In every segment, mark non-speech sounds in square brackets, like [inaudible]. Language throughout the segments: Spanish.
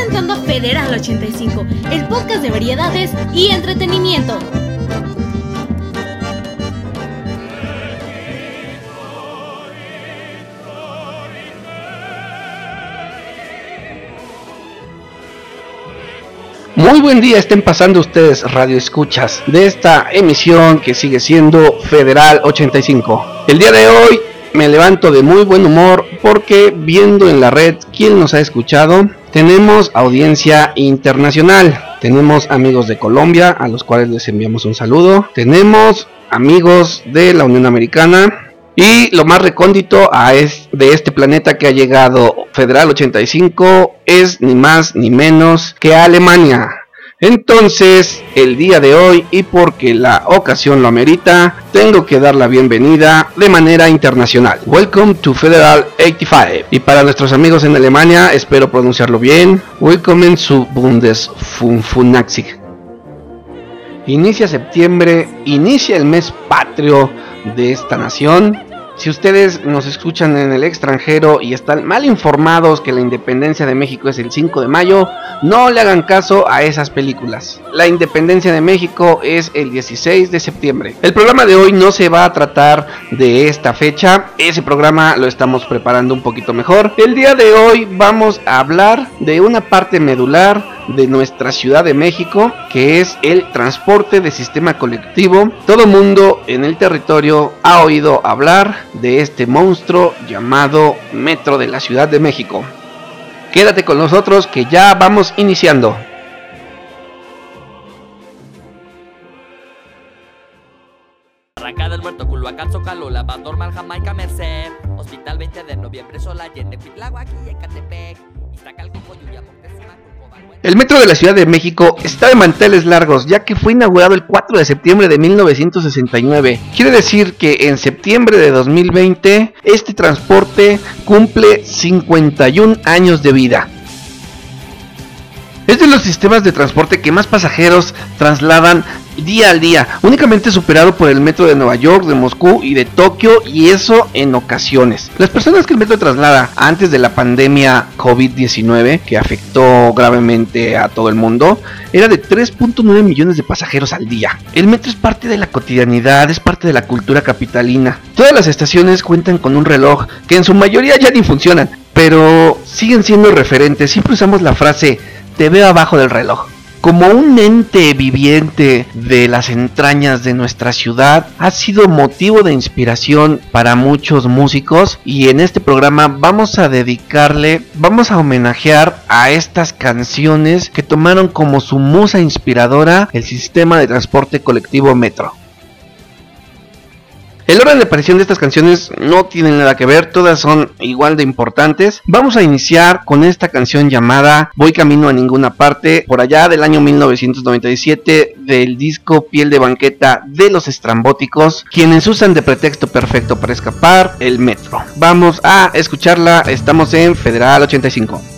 a Federal 85, el podcast de variedades y entretenimiento. Muy buen día, estén pasando ustedes radio escuchas de esta emisión que sigue siendo Federal 85. El día de hoy me levanto de muy buen humor porque viendo en la red quién nos ha escuchado, tenemos audiencia internacional. Tenemos amigos de Colombia a los cuales les enviamos un saludo. Tenemos amigos de la Unión Americana. Y lo más recóndito a es, de este planeta que ha llegado Federal 85 es ni más ni menos que Alemania. Entonces, el día de hoy y porque la ocasión lo amerita, tengo que dar la bienvenida de manera internacional. Welcome to Federal 85. Y para nuestros amigos en Alemania, espero pronunciarlo bien. Welcome zu Bundesfunfunaxig. Inicia septiembre, inicia el mes patrio de esta nación si ustedes nos escuchan en el extranjero y están mal informados que la independencia de México es el 5 de mayo, no le hagan caso a esas películas. La independencia de México es el 16 de septiembre. El programa de hoy no se va a tratar de esta fecha, ese programa lo estamos preparando un poquito mejor. El día de hoy vamos a hablar de una parte medular de nuestra Ciudad de México, que es el transporte de sistema colectivo. Todo mundo en el territorio ha oído hablar de este monstruo llamado Metro de la Ciudad de México. Quédate con nosotros que ya vamos iniciando. Hospital 20 de noviembre, el metro de la Ciudad de México está de manteles largos, ya que fue inaugurado el 4 de septiembre de 1969. Quiere decir que en septiembre de 2020 este transporte cumple 51 años de vida. Es de los sistemas de transporte que más pasajeros trasladan día al día, únicamente superado por el metro de Nueva York, de Moscú y de Tokio, y eso en ocasiones. Las personas que el metro traslada antes de la pandemia COVID-19, que afectó gravemente a todo el mundo, era de 3.9 millones de pasajeros al día. El metro es parte de la cotidianidad, es parte de la cultura capitalina. Todas las estaciones cuentan con un reloj que en su mayoría ya ni funcionan, pero siguen siendo referentes. Siempre usamos la frase te veo abajo del reloj como un ente viviente de las entrañas de nuestra ciudad, ha sido motivo de inspiración para muchos músicos y en este programa vamos a dedicarle, vamos a homenajear a estas canciones que tomaron como su musa inspiradora el sistema de transporte colectivo Metro. El orden de aparición de estas canciones no tiene nada que ver, todas son igual de importantes. Vamos a iniciar con esta canción llamada Voy camino a ninguna parte, por allá del año 1997 del disco Piel de banqueta de los estrambóticos, quienes usan de pretexto perfecto para escapar el metro. Vamos a escucharla, estamos en Federal 85.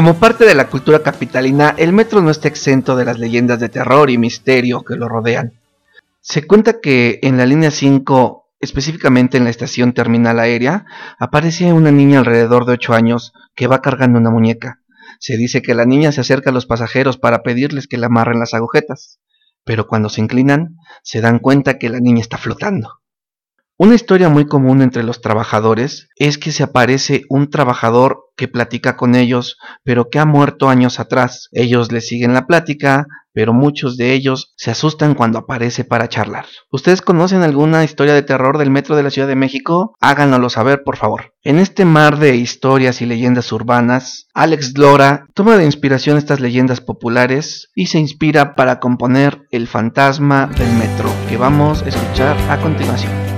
Como parte de la cultura capitalina, el metro no está exento de las leyendas de terror y misterio que lo rodean. Se cuenta que en la línea 5, específicamente en la estación terminal aérea, aparece una niña alrededor de 8 años que va cargando una muñeca. Se dice que la niña se acerca a los pasajeros para pedirles que le amarren las agujetas, pero cuando se inclinan, se dan cuenta que la niña está flotando. Una historia muy común entre los trabajadores es que se aparece un trabajador que platica con ellos, pero que ha muerto años atrás. Ellos le siguen la plática, pero muchos de ellos se asustan cuando aparece para charlar. ¿Ustedes conocen alguna historia de terror del metro de la Ciudad de México? Háganoslo saber, por favor. En este mar de historias y leyendas urbanas, Alex Lora toma de inspiración estas leyendas populares y se inspira para componer El fantasma del metro, que vamos a escuchar a continuación.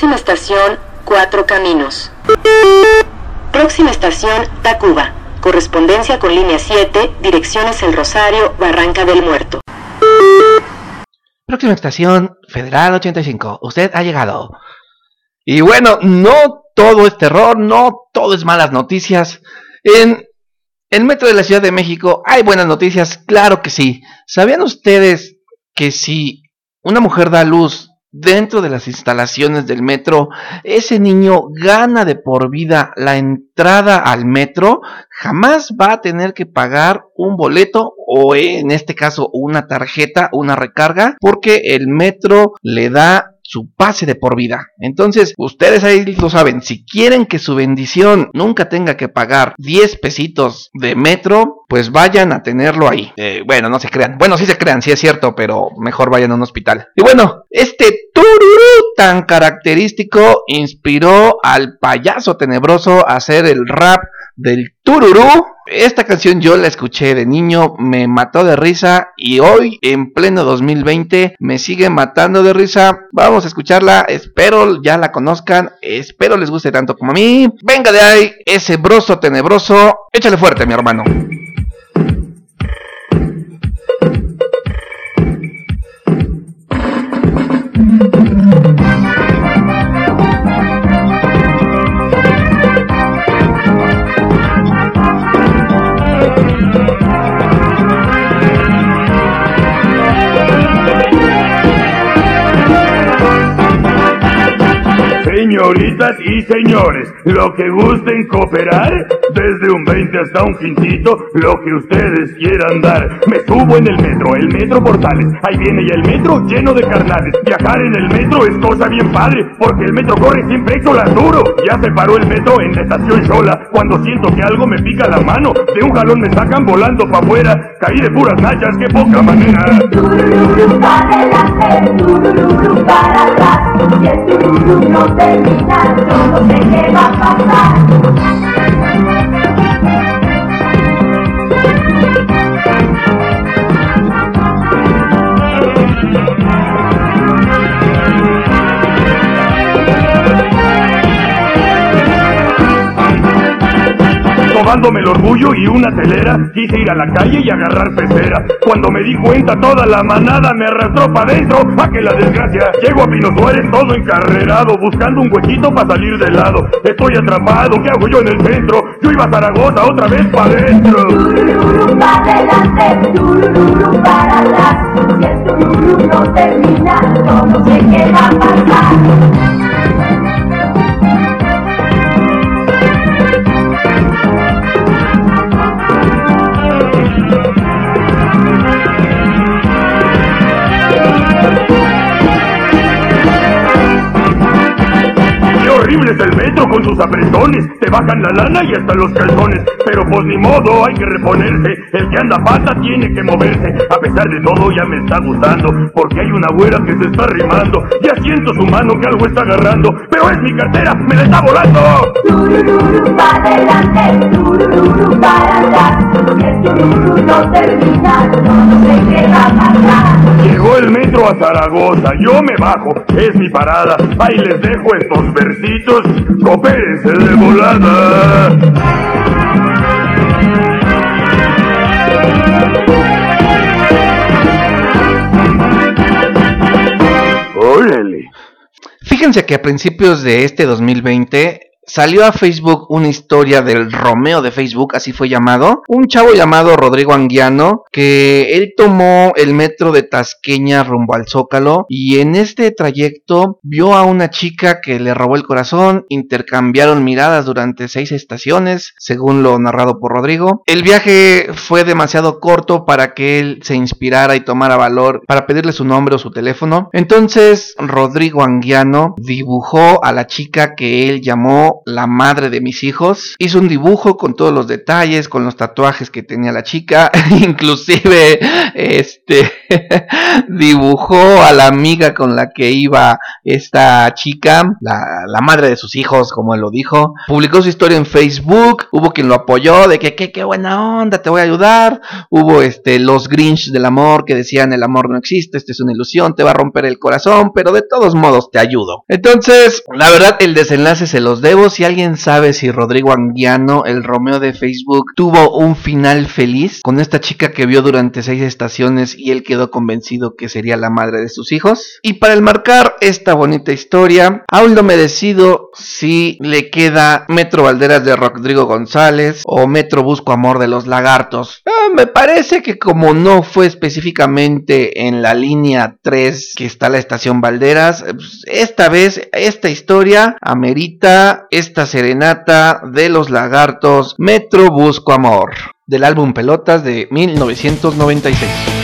Próxima estación, Cuatro Caminos. Próxima estación, Tacuba. Correspondencia con línea 7, direcciones El Rosario, Barranca del Muerto. Próxima estación, Federal 85. Usted ha llegado. Y bueno, no todo es terror, no todo es malas noticias. En el metro de la Ciudad de México hay buenas noticias, claro que sí. ¿Sabían ustedes que si una mujer da luz dentro de las instalaciones del metro, ese niño gana de por vida la entrada al metro, jamás va a tener que pagar un boleto o en este caso una tarjeta, una recarga, porque el metro le da su pase de por vida. Entonces, ustedes ahí lo saben, si quieren que su bendición nunca tenga que pagar 10 pesitos de metro, pues vayan a tenerlo ahí. Eh, bueno, no se crean. Bueno, sí se crean, sí es cierto, pero mejor vayan a un hospital. Y bueno, este tururú tan característico inspiró al payaso tenebroso a hacer el rap del tururú. Esta canción yo la escuché de niño, me mató de risa y hoy en pleno 2020 me sigue matando de risa. Vamos a escucharla, espero ya la conozcan, espero les guste tanto como a mí. Venga de ahí, ese broso tenebroso, échale fuerte mi hermano. Thank you. Señoritas y señores, lo que gusten cooperar, desde un 20 hasta un quintito, lo que ustedes quieran dar. Me subo en el metro, el metro Portales, ahí viene ya el metro lleno de carnales. Viajar en el metro es cosa bien padre, porque el metro corre siempre hecho la duro. Ya se paró el metro en la estación Shola, cuando siento que algo me pica la mano, de un jalón me sacan volando pa' afuera, caí de puras nachas, qué poca manera. No sé qué va a pasar. Tomándome el orgullo y una telera, quise ir a la calle y agarrar pecera. Cuando me di cuenta, toda la manada me arrastró para adentro. ¡A que la desgracia! Llego a Pino Suárez todo encarrerado, buscando un huequito para salir del lado. Estoy atrapado, ¿qué hago yo en el centro? Yo iba a Zaragoza otra vez para adentro. Si el no termina, yo no sé qué va a pasar. Qué horrible es el metro con sus apretones. Te bajan la lana y hasta los calzones. Pero pues ni modo, hay que reponerse. El que anda pata tiene que moverse. A pesar de todo ya me está gustando. Porque hay una güera que se está rimando. Ya siento su mano que algo está agarrando. Pero es mi cartera, me la está volando. Turururu para adelante, turururu para atrás. Si el tururú no termina, yo no sé qué va a pasar. Llegó el metro a Zaragoza, yo me bajo, es mi parada. Ahí les dejo estos versitos, coopérense de volada. Órale. Fíjense que a principios de este 2020 salió a Facebook una historia del Romeo de Facebook, así fue llamado, un chavo llamado Rodrigo Anguiano, que él tomó el metro de Tasqueña rumbo al Zócalo y en este trayecto vio a una chica que le robó el corazón, intercambiaron miradas durante seis estaciones, según lo narrado por Rodrigo. El viaje fue demasiado corto para que él se inspirara y tomara valor para pedirle su nombre o su teléfono. Entonces Rodrigo Anguiano dibujó a la chica que él llamó la madre de mis hijos. Hizo un dibujo con todos los detalles, con los tatuajes que tenía la chica. [laughs] Inclusive, este, [laughs] dibujó a la amiga con la que iba esta chica, la, madre de sus hijos, como él lo dijo. Publicó su historia en Facebook. Hubo quien lo apoyó de que, qué, buena onda, te voy a ayudar. Hubo este, los Grinch del amor que decían el amor no existe, esto es una ilusión, te va a romper el corazón, pero de todos modos te ayudo. Entonces, la verdad, el desenlace se los debo si alguien sabe si Rodrigo Anguiano, el Romeo de Facebook, tuvo un final feliz con esta chica que vio durante seis estaciones y él quedó convencido que sería la madre de sus hijos. Y para enmarcar esta bonita historia, aún no me decido si le queda Metro Valderas de Rodrigo González o Metro Busco Amor de los Lagartos. Me parece que como no fue específicamente en la línea 3 que está la estación Valderas, pues, esta vez esta historia amerita esta serenata de los Lagartos Metro Busco Amor del álbum Pelotas de 1996.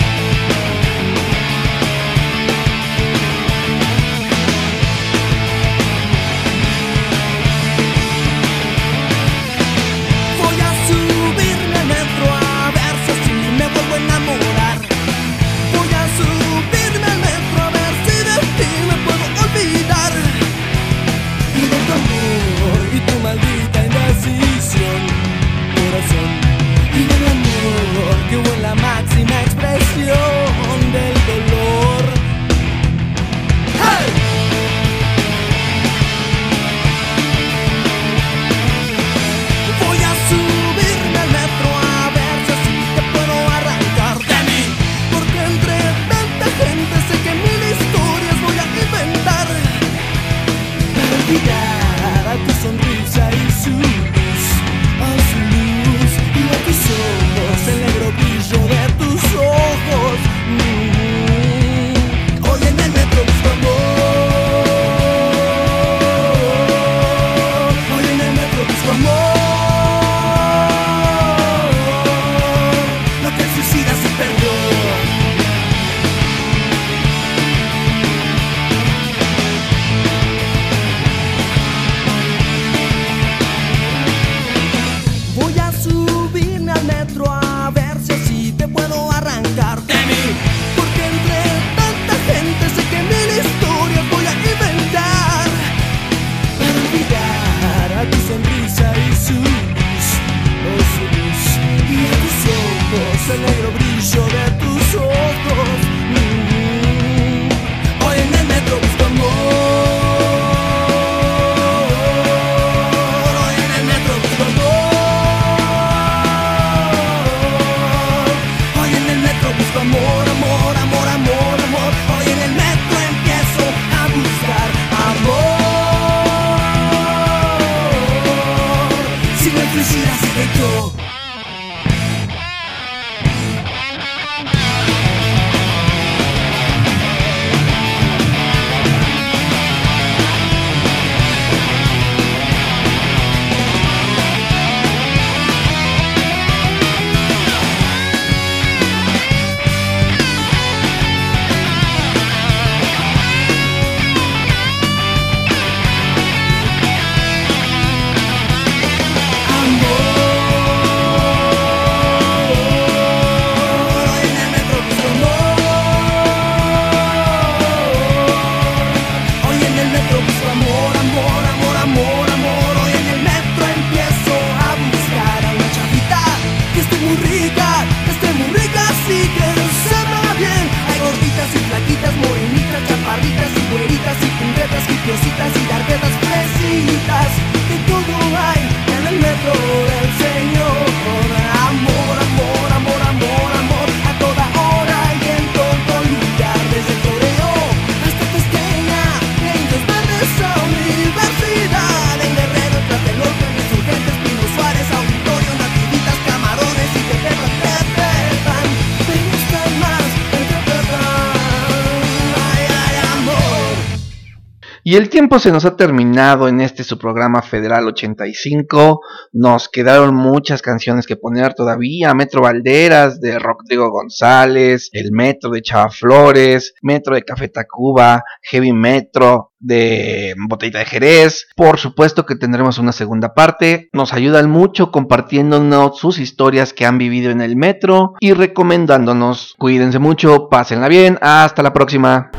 El tiempo se nos ha terminado en este su programa Federal 85. Nos quedaron muchas canciones que poner todavía. Metro Valderas de Rodrigo González, El Metro de Chava Flores, Metro de Café Tacuba, Heavy Metro, de Botellita de Jerez. Por supuesto que tendremos una segunda parte. Nos ayudan mucho compartiéndonos sus historias que han vivido en el metro y recomendándonos. Cuídense mucho, pásenla bien. Hasta la próxima.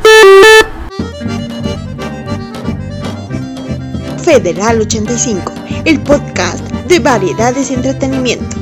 Federal 85, el podcast de variedades y entretenimiento.